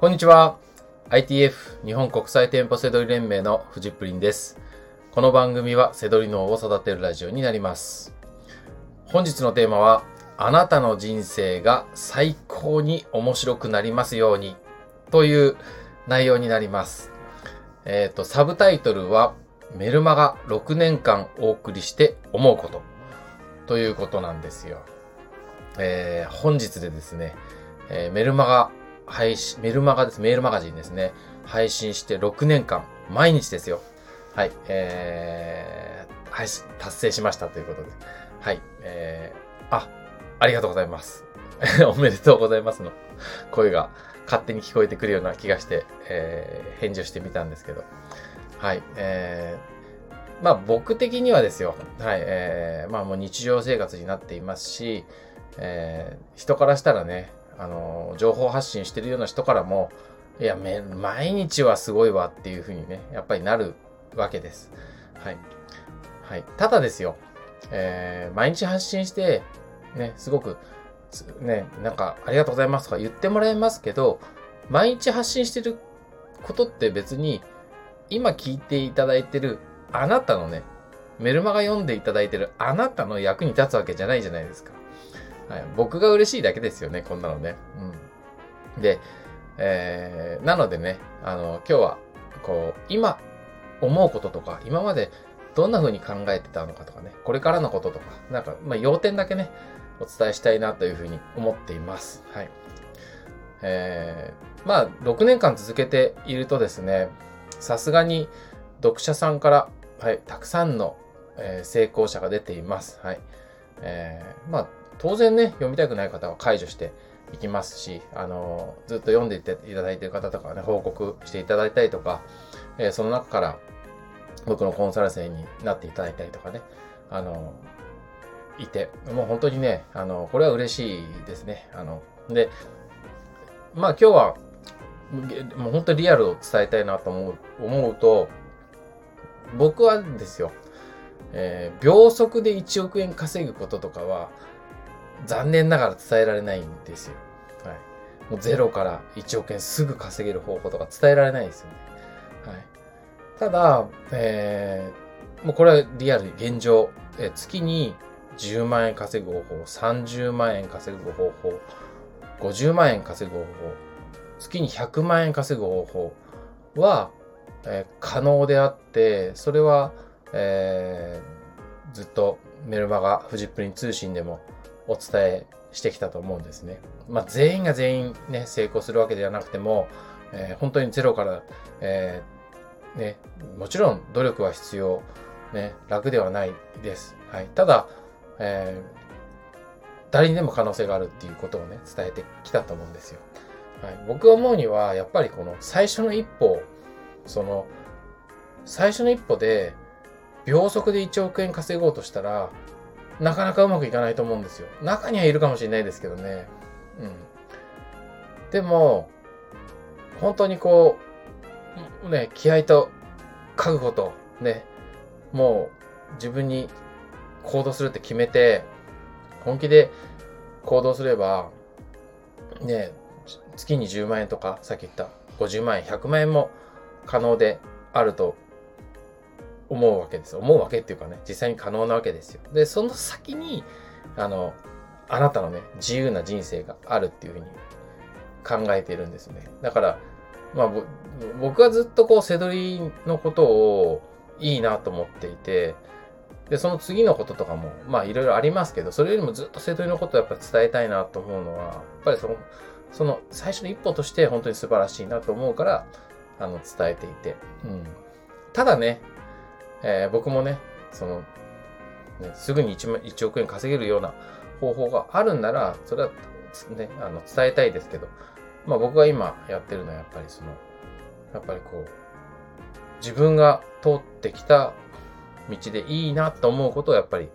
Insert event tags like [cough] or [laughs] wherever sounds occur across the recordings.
こんにちは。ITF 日本国際店舗セドリ連盟のフジプリンです。この番組はセドリ脳を育てるラジオになります。本日のテーマは、あなたの人生が最高に面白くなりますようにという内容になります。えっ、と、サブタイトルは、メルマガ6年間お送りして思うことということなんですよ。えー本日でですね、えーメルマガ配信、メルマガです。メールマガジンですね。配信して6年間、毎日ですよ。はい、えー、配信、達成しましたということで。はい、えー、あ、ありがとうございます。[laughs] おめでとうございますの声が勝手に聞こえてくるような気がして、えー、返事をしてみたんですけど。はい、えー、まあ僕的にはですよ。はい、えー、まあもう日常生活になっていますし、えー、人からしたらね、あの、情報発信してるような人からも、いや、め、毎日はすごいわっていうふうにね、やっぱりなるわけです。はい。はい。ただですよ、えー、毎日発信して、ね、すごく、ね、なんか、ありがとうございますとか言ってもらえますけど、毎日発信してることって別に、今聞いていただいてるあなたのね、メルマガ読んでいただいてるあなたの役に立つわけじゃないじゃないですか。はい、僕が嬉しいだけですよね、こんなのね。うん。で、えー、なのでね、あの、今日は、こう、今、思うこととか、今までどんな風に考えてたのかとかね、これからのこととか、なんか、まあ、要点だけね、お伝えしたいなというふうに思っています。はい。えー、まあ、6年間続けているとですね、さすがに読者さんから、はい、たくさんの、えー成功者が出ています。はい。えー、まあ、当然ね、読みたくない方は解除していきますし、あのずっと読んでいていただいている方とかね、報告していただいたりとか、えーその中から僕のコンサル生になっていただいたりとかね、あのいて、もう本当にね、あのこれは嬉しいですね。あの、で、まあ今日は、もう本当にリアルを伝えたいなと思う、思うと、僕はですよ、えー秒速で1億円稼ぐこととかは、残念ながら伝えられないんですよ。はい。もうゼロから1億円すぐ稼げる方法とか伝えられないですよね。はい。ただ、えーもうこれはリアル、現状、え月に10万円稼ぐ方法、30万円稼ぐ方法、50万円稼ぐ方法、月に100万円稼ぐ方法は、えー可能であって、それは、えーずっとメルマガ、フジップリン通信でもお伝えしてきたと思うんですね。まあ、全員が全員ね、成功するわけではなくても、えー本当にゼロから、えーね、もちろん努力は必要、ね、楽ではないです。はい。ただ、えー誰にでも可能性があるっていうことをね、伝えてきたと思うんですよ。はい。僕が思うには、やっぱりこの最初の一歩、その、最初の一歩で、秒速で1億円稼ごうとしたら、なかなかうまくいかないと思うんですよ。中にはいるかもしれないですけどね。うん。でも、本当にこう、ね、気合と覚悟と、ね、もう自分に行動するって決めて、本気で行動すれば、ね、月に10万円とか、さっき言った50万円、100万円も可能であると思うわけです。思うわけっていうかね、実際に可能なわけですよ。で、その先に、あの、あなたのね、自由な人生があるっていうふうに考えているんですね。だから、まあ、僕はずっとこう、セドリのことをいいなと思っていて、で、その次のこととかも、まあ、いろいろありますけど、それよりもずっとセドリのことをやっぱり伝えたいなと思うのは、やっぱりその、その最初の一歩として本当に素晴らしいなと思うから、あの、伝えていて。うん。ただね、えー僕もね、その、ね、すぐに 1, 1億円稼げるような方法があるんなら、それは、ね、あの、伝えたいですけど、まあ僕が今やってるのはやっぱりその、やっぱりこう、自分が通ってきた道でいいなと思うことをやっぱり、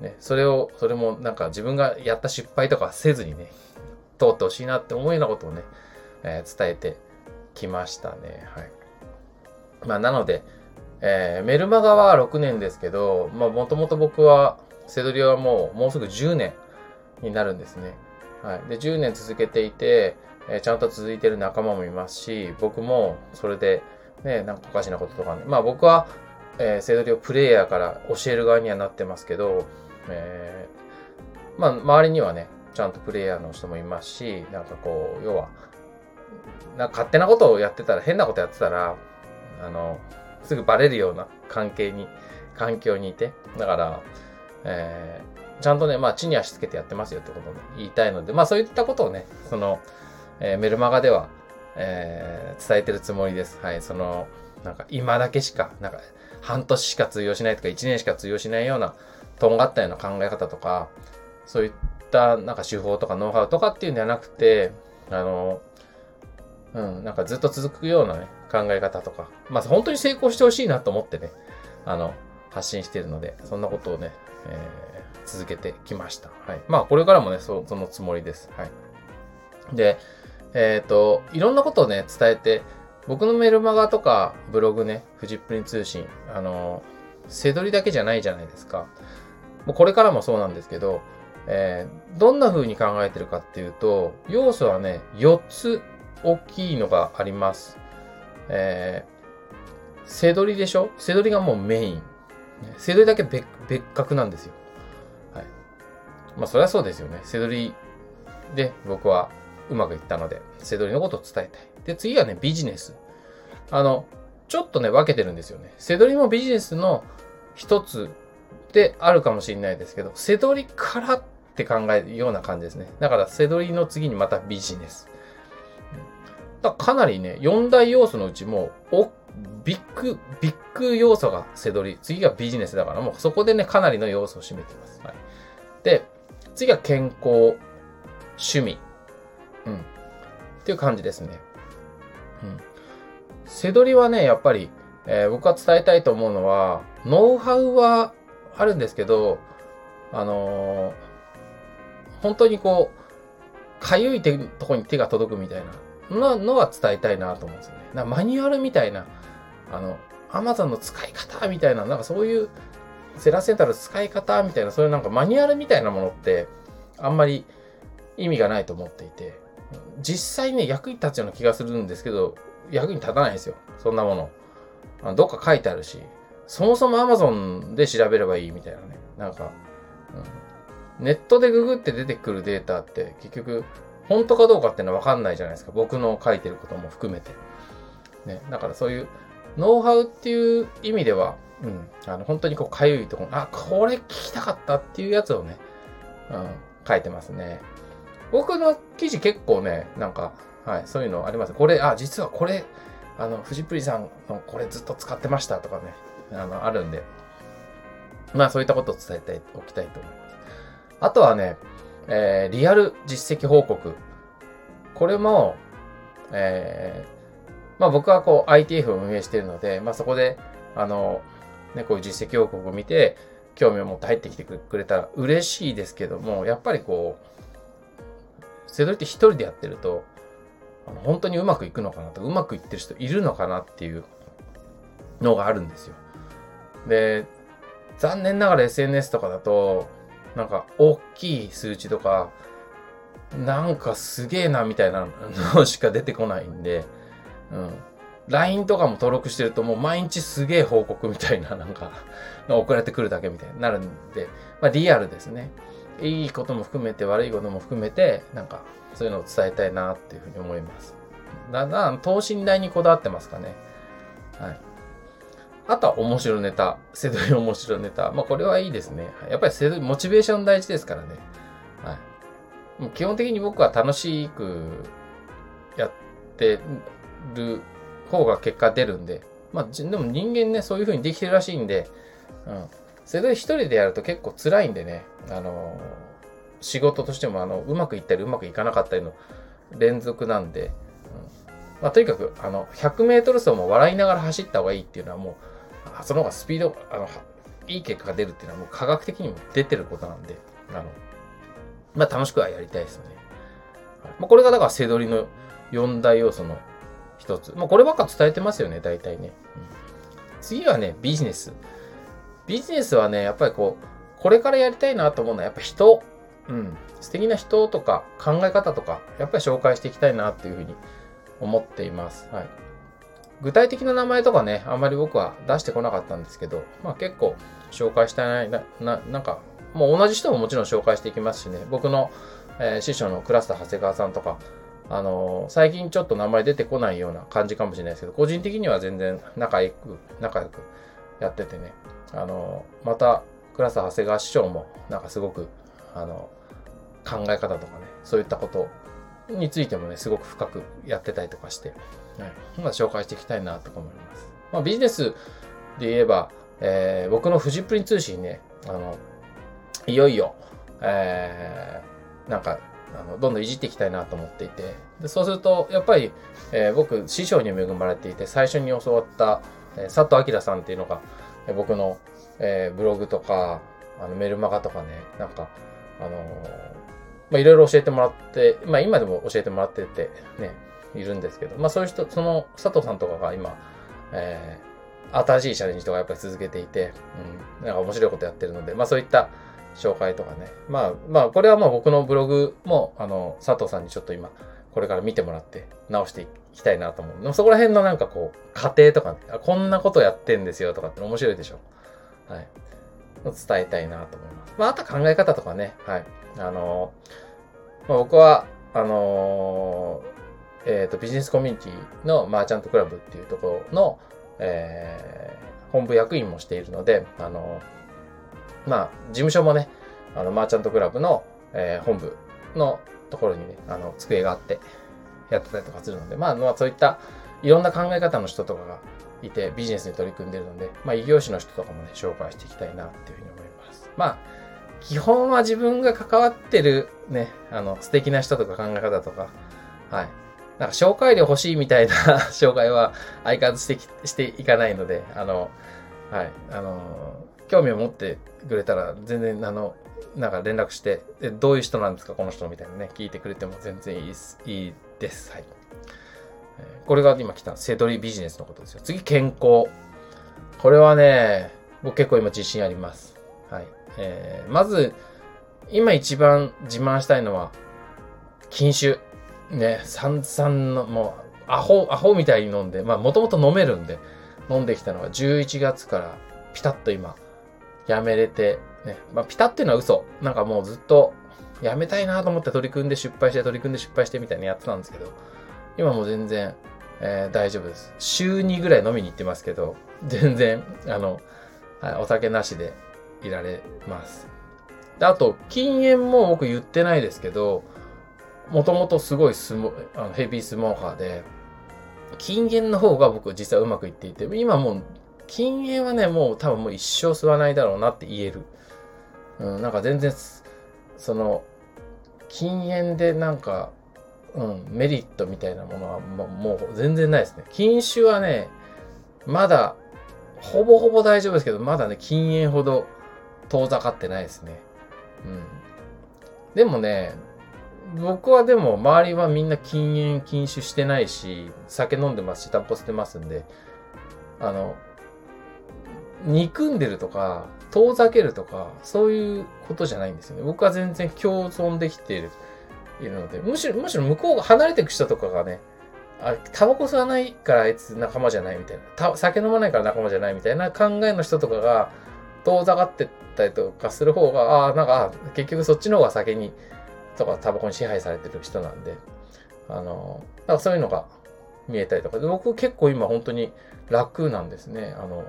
ね、それを、それもなんか自分がやった失敗とかせずにね、通ってほしいなって思うようなことをね、えー伝えてきましたね。はい。まあなので、えーメルマガは6年ですけど、まあもともと僕は、セドリはもう、もうすぐ10年になるんですね。はい。で、10年続けていて、えー、ちゃんと続いてる仲間もいますし、僕もそれで、ね、なんかおかしなこととかね。まあ僕は、えー、セドリをプレイヤーから教える側にはなってますけど、えー、まあ周りにはね、ちゃんとプレイヤーの人もいますし、なんかこう、要は、なんか勝手なことをやってたら、変なことやってたら、あの、すぐバレるような関係に、環境にいて、だから、えー、ちゃんとね、まあ、地に足つけてやってますよってことを、言いたいので、まあ、そういったことをね、その、えー、メルマガでは、えー、伝えてるつもりです。はい、その、なんか、今だけしか、なんか、半年しか通用しないとか、1年しか通用しないような、とんがったような考え方とか、そういったなんか手法とかノウハウとかっていうんではなくて、あの、うん、なんかずっと続くようなね、考え方とか、まあ本当に成功してほしいなと思ってね、あの、発信してるので、そんなことをね、えー、続けてきました。はい。まあこれからもね、そそのつもりです。はい。で、えっ、ー、と、いろんなことをね、伝えて、僕のメルマガとかブログね、フジプリン通信、あの、背取りだけじゃないじゃないですか。もうこれからもそうなんですけど、えー、どんな風に考えてるかっていうと、要素はね、4つ大きいのがあります。えー、背取りでしょ？背取りがもうメイン。背取りだけ別格なんですよ。はい。まあ、そりゃそうですよね。背取りで僕はうまくいったので、背取りのことを伝えたい。で、次はね、ビジネス。あの、ちょっとね、分けてるんですよね。背取りもビジネスの一つであるかもしれないですけど、背取りからって考えるような感じですね。だから、背取りの次にまたビジネス。だかなりね、4大要素のうちも、お、ビッグ、ビッグ要素が背取り。次がビジネスだから、もうそこでね、かなりの要素を占めてます。はい。で、次は健康、趣味。うん。っていう感じですね。うん。背取りはね、やっぱり、えー、僕が伝えたいと思うのは、ノウハウはあるんですけど、あのー、本当にこう、かゆいとこに手が届くみたいなのは伝えたいなと思うんですよね。なマニュアルみたいな、あの、アマゾンの使い方みたいな、なんかそういう、セラセンタル使い方みたいな、そういうなんかマニュアルみたいなものって、あんまり意味がないと思っていて、実際ね、役に立つような気がするんですけど、役に立たないんですよ。そんなもの。どっか書いてあるし、そもそも Amazon で調べればいいみたいなね。なんか、うん、ネットでググって出てくるデータって結局、本当かどうかっていうのはわかんないじゃないですか。僕の書いてることも含めて。ね。だからそういうノウハウっていう意味では、うん。あの、本当にこう、かゆいところ、あ、これ聞きたかったっていうやつをね、うん、書いてますね。僕の記事結構ね、なんか、はい、そういうのあります。これ、あ、実はこれ、あの、フジプリさんのこれずっと使ってましたとかね、あの、あるんで、まあそういったことを伝えておきたいと思います。あとはね、えー、リアル実績報告。これも、えー、まあ僕はこう ITF を運営しているので、まあそこで、あの、ね、こういう実績報告を見て、興味を持って入ってきてくれたら嬉しいですけども、やっぱりこう、セドリって一人でやってると、本当にうまくいくのかなと、うまくいってる人いるのかなっていうのがあるんですよ。で、残念ながら SNS とかだと、なんか大きい数値とか、なんかすげえなみたいなのしか出てこないんで、うん。LINE とかも登録してるともう毎日すげえ報告みたいな [laughs] なんか送られてくるだけみたいになるんで、まあリアルですね。いいことも含めて悪いことも含めて、なんかそういうのを伝えたいなっていうふうに思います。だんだん等身大にこだわってますかね。はい。あとは面白ネタ。セドリ面白ネタ。まあこれはいいですね。やっぱりセドリ、モチベーション大事ですからね。はい。基本的に僕は楽しくやってる方が結果出るんで。まあでも人間ね、そういう風にできてるらしいんで、うん。セドリ一人でやると結構辛いんでね。あの仕事としてもあの、うまくいったりうまくいかなかったりの連続なんで、うんまあ、とにかく、あの、100メートル走も笑いながら走った方がいいっていうのはもう、その方がスピード、あの、いい結果が出るっていうのはもう科学的にも出てることなんで、あの、まあ楽しくはやりたいですよね。まあ、これがだから背取りの4大要素の一つ。まあこればっか伝えてますよね、大体ね。うん、次はね、ビジネス。ビジネスはね、やっぱりこう、これからやりたいなと思うのはやっぱ人うん、素敵な人とか考え方とか、やっぱり紹介していきたいなっていうふうに思っています。はい。具体的な名前とかね、あんまり僕は出してこなかったんですけど、まあ結構紹介したいな、な、なんか、もう同じ人ももちろん紹介していきますしね、僕の、えー、師匠のクラスター長谷川さんとか、あのー、最近ちょっと名前出てこないような感じかもしれないですけど、個人的には全然仲良く、仲良くやっててね、あのー、また、クラスター長谷川師匠も、なんかすごく、あの考え方とかね、そういったことについてもね、すごく深くやってたりとかして、はい、今紹介していきたいなと思います。まあ、ビジネスで言えば、えー、僕のフジプリン通信ね、あの、いよいよ、えー、なんか、あの、どんどんいじっていきたいなと思っていて、でそうすると、やっぱり、えー、僕、師匠に恵まれていて、最初に教わった、えー、佐藤明さんっていうのが、えー、僕の、えー、ブログとか、あのメルマガとかね、なんか、あのー、まあ、いろいろ教えてもらって、まあ、今でも教えてもらってて、ね、いるんですけど、まあ、そういう人、その佐藤さんとかが今、えー、新しいチャレンジとかやっぱり続けていて、うん、なんか面白いことやってるので、まあ、そういった紹介とかね。まあ、まあ、これはまあ僕のブログも、あの、佐藤さんにちょっと今、これから見てもらって直していきたいなと思う。そこら辺のなんかこう、過程とか、ね、こんなことやってんですよとかって面白いでしょ。はい。伝えたいなと思います。まあ、あと考え方とかね。はい。あのまあ、僕は、あのえっ、ー、と、ビジネスコミュニティのマーチャントクラブっていうところの、えー、本部役員もしているので、あのまあ、事務所もね、あの、マーチャントクラブの、えー、本部のところにね、あの、机があって、やってたりとかするので、まあ、まあ、そういったいろんな考え方の人とかがいて、ビジネスに取り組んでるので、まあ、異業種の人とかもね、紹介していきたいなっていうふうに思います。まあ、基本は自分が関わってるね、あの、素敵な人とか考え方とか、はい。なんか紹介料欲しいみたいな [laughs] 紹介は相変わらずしてしていかないので、あの、はい、あの、興味を持ってくれたら全然、あの、なんか連絡して、どういう人なんですか、この人みたいなね、聞いてくれても全然いいす。いいです。はい。これが今来た、セドリビジネスのことですよ。次、健康。これはね、僕結構今自信あります。はい。えー、まず、今一番自慢したいのは、禁酒。ね、散々の、もう、アホ、アホみたいに飲んで、まあ、もともと飲めるんで、飲んできたのが11月からピタッと今、やめれて、ね、まあ、ピタッっていうのは嘘。なんかもうずっと、やめたいなと思って取り組んで失敗して取り組んで失敗してみたいにやってたんですけど、今も全然、えー、大丈夫です。週2ぐらい飲みに行ってますけど、全然、あの、はい、お酒なしでいられます。であと、禁煙も僕言ってないですけど、もともとすごいスモあのヘビースモーカーで、禁煙の方が僕実はうまくいっていて、今もう、禁煙はね、もう多分もう一生吸わないだろうなって言える。うん、なんか全然、その、禁煙でなんか、うん、メリットみたいなものはももう全然ないですね。禁酒はね、まだ、ほぼほぼ大丈夫ですけど、まだね、禁煙ほど遠ざかってないですね。うん。でもね、僕はでも周りはみんな禁煙禁酒してないし、酒飲んでますし、タバコ吸ってますんで、あの、憎んでるとか、遠ざけるとか、そういうことじゃないんですよね。僕は全然共存できているいるので、むしろ、むしろ向こうが離れていく人とかがね、あ、タバコ吸わないからあいつ仲間じゃないみたいな、酒飲まないから仲間じゃないみたいな考えの人とかが遠ざかってったりとかする方が、ああ、なんか、結局そっちの方が酒に、とかタバコに支配されてる人なんで、あの、なんかそういうのが見えたりとか、で僕結構今本当に楽なんですね。あの、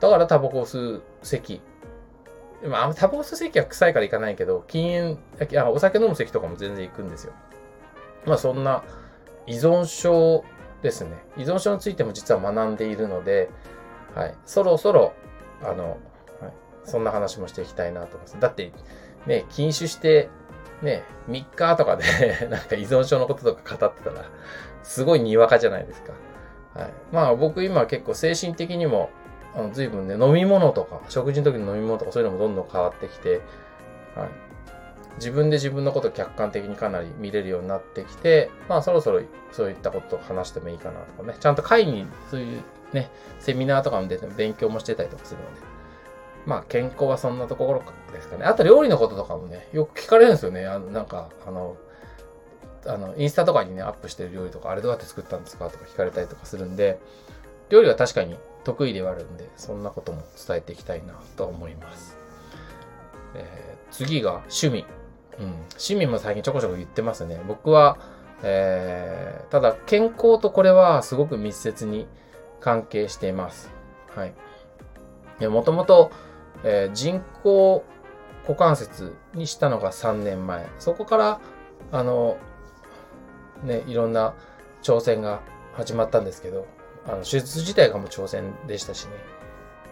だからタバコを吸う席。まあ、タバコ吸う席は臭いから行かないけど、禁煙、あお酒飲む席とかも全然行くんですよ。まあそんな依存症ですね。依存症についても実は学んでいるので、はい。そろそろ、あの、はい、そんな話もしていきたいなと思います。だって、ね、禁酒して、ね、3日とかで [laughs] なんか依存症のこととか語ってたら、すごいにわかじゃないですか。はい。まあ僕今結構精神的にも、あの随分ね、飲み物とか、食事の時の飲み物とかそういうのもどんどん変わってきて、はい。自分で自分のことを客観的にかなり見れるようになってきて、まあそろそろそういったことを話してもいいかなとかね、ちゃんと会にそういうね、セミナーとかも出て勉強もしてたりとかするので、まあ、健康はそんなところですかね。あと、料理のこととかもね、よく聞かれるんですよね。あなんか、あの、あの、インスタとかにね、アップしてる料理とか、あれどうやって作ったんですかとか聞かれたりとかするんで、料理は確かに得意ではあるんで、そんなことも伝えていきたいなと思います。えー、次が趣味。うん。趣味も最近ちょこちょこ言ってますね。僕は、えー、ただ健康とこれはすごく密接に関係しています。はい。もともと、えー、人工股関節にしたのが3年前。そこから、あの、ね、いろんな挑戦が始まったんですけど、あの手術自体がもう挑戦でしたしね。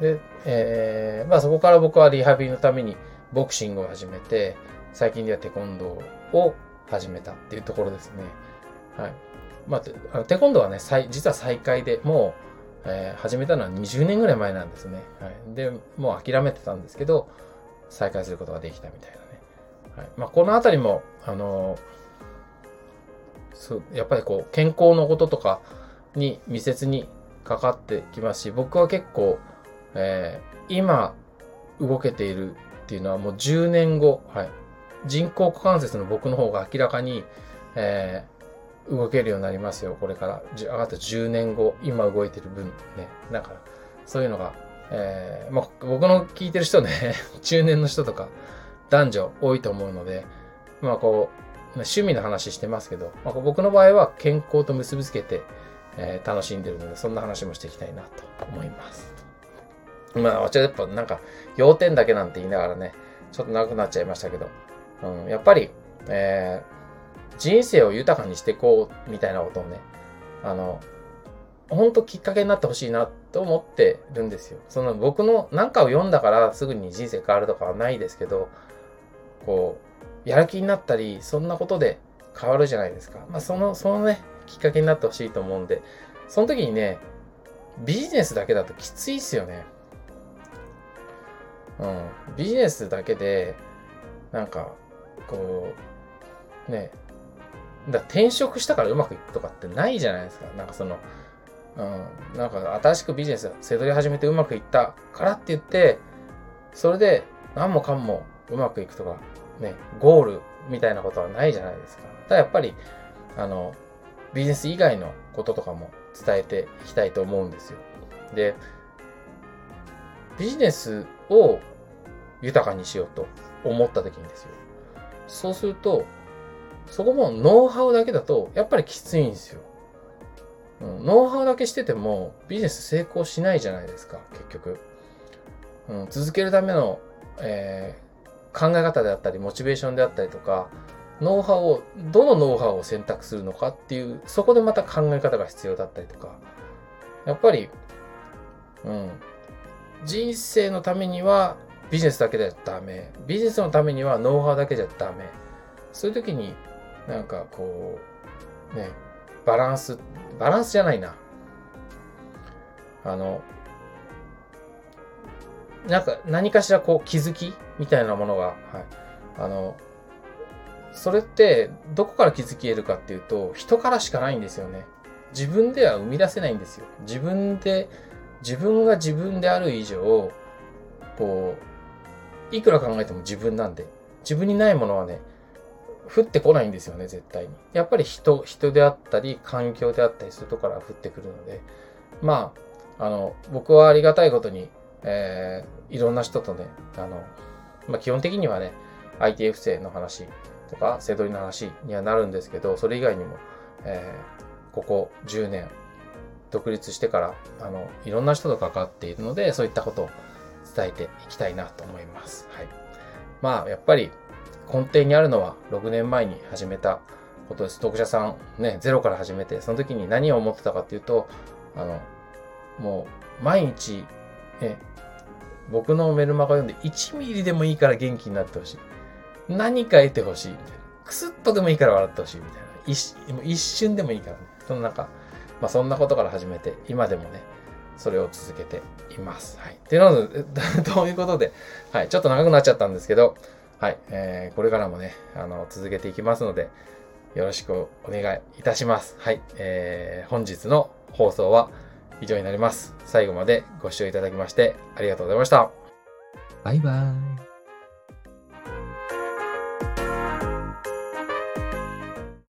で、えー、まあそこから僕はリハビリのためにボクシングを始めて、最近ではテコンドーを始めたっていうところですね。はい。まあ、テコンドーはね、実は再開でもう、えー、始めたのは20年ぐらい前なんですね。はい。で、もう諦めてたんですけど、再開することができたみたいなね。はい。まあ、このあたりも、あのー、そう、やっぱりこう、健康のこととかに密接にかかってきますし、僕は結構、えー、今、動けているっていうのはもう10年後、はい。人工股関節の僕の方が明らかに、えー、動けるようになりますよ、これから。上がって10年後、今動いてる分ね。だから、そういうのが、えー、まあ、僕の聞いてる人ね、[laughs] 中年の人とか、男女多いと思うので、まあこう、趣味の話してますけど、まあ、僕の場合は健康と結びつけて、えー、楽しんでるので、そんな話もしていきたいなと思います。まあ、私はやっぱなんか、要点だけなんて言いながらね、ちょっと長くなっちゃいましたけど、うん、やっぱり、えー、人生を豊かにしていこうみたいなことをね、あの、本当きっかけになってほしいなと思ってるんですよ。その僕の何かを読んだからすぐに人生変わるとかはないですけど、こう、やる気になったり、そんなことで変わるじゃないですか。まあ、その、そのね、きっかけになってほしいと思うんで、その時にね、ビジネスだけだときついっすよね。うん。ビジネスだけで、なんか、こう、ね、だ転職したからうまくいくとかってないじゃないですか。なんかその、うん、なんか新しくビジネス、せどり始めてうまくいったからって言って、それで何もかんもうまくいくとか、ね、ゴールみたいなことはないじゃないですか。ただやっぱり、あの、ビジネス以外のこととかも伝えていきたいと思うんですよ。で、ビジネスを豊かにしようと思った時にですよ。そうすると、そこもノウハウだけだと、やっぱりきついんですよ。うん、ノウハウだけしてても、ビジネス成功しないじゃないですか、結局。うん、続けるための、えー、考え方であったり、モチベーションであったりとか、ノウハウを、どのノウハウを選択するのかっていう、そこでまた考え方が必要だったりとか、やっぱり、うん、人生のためにはビジネスだけじゃダメ。ビジネスのためにはノウハウだけじゃダメ。そういう時に、なんかこう、ね、バランス、バランスじゃないな。あの、なんか何かしらこう気づきみたいなものが、はい。あの、それってどこから気づけるかっていうと、人からしかないんですよね。自分では生み出せないんですよ。自分で、自分が自分である以上、こう、いくら考えても自分なんで、自分にないものはね、降ってこないんですよね、絶対に。やっぱり人、人であったり、環境であったりするところから降ってくるので、まあ、あの、僕はありがたいことに、えー、いろんな人とね、あの、まあ、基本的にはね、IT 不正の話とか、セドりの話にはなるんですけど、それ以外にも、えー、ここ10年、独立してから、あの、いろんな人と関わっているので、そういったことを伝えていきたいなと思います。はい。まあ、やっぱり根底にあるのは6年前に始めたことです。読者さんね、ゼロから始めて、その時に何を思ってたかっていうと、あの、もう毎日、ね、僕のメルマガ読んで1ミリでもいいから元気になってほしい。何か得てほしいみたいな。クスッとでもいいから笑ってほしいみたいな。一一瞬でもいいからね。その中、まあそんなことから始めて、今でもね、それを続けています。はい。っていうので、どういうことで、はい。ちょっと長くなっちゃったんですけど、はい。えー、これからもね、あの、続けていきますので、よろしくお願いいたします。はい。えー、本日の放送は以上になります。最後までご視聴いただきましてありがとうございました。バイバーイ。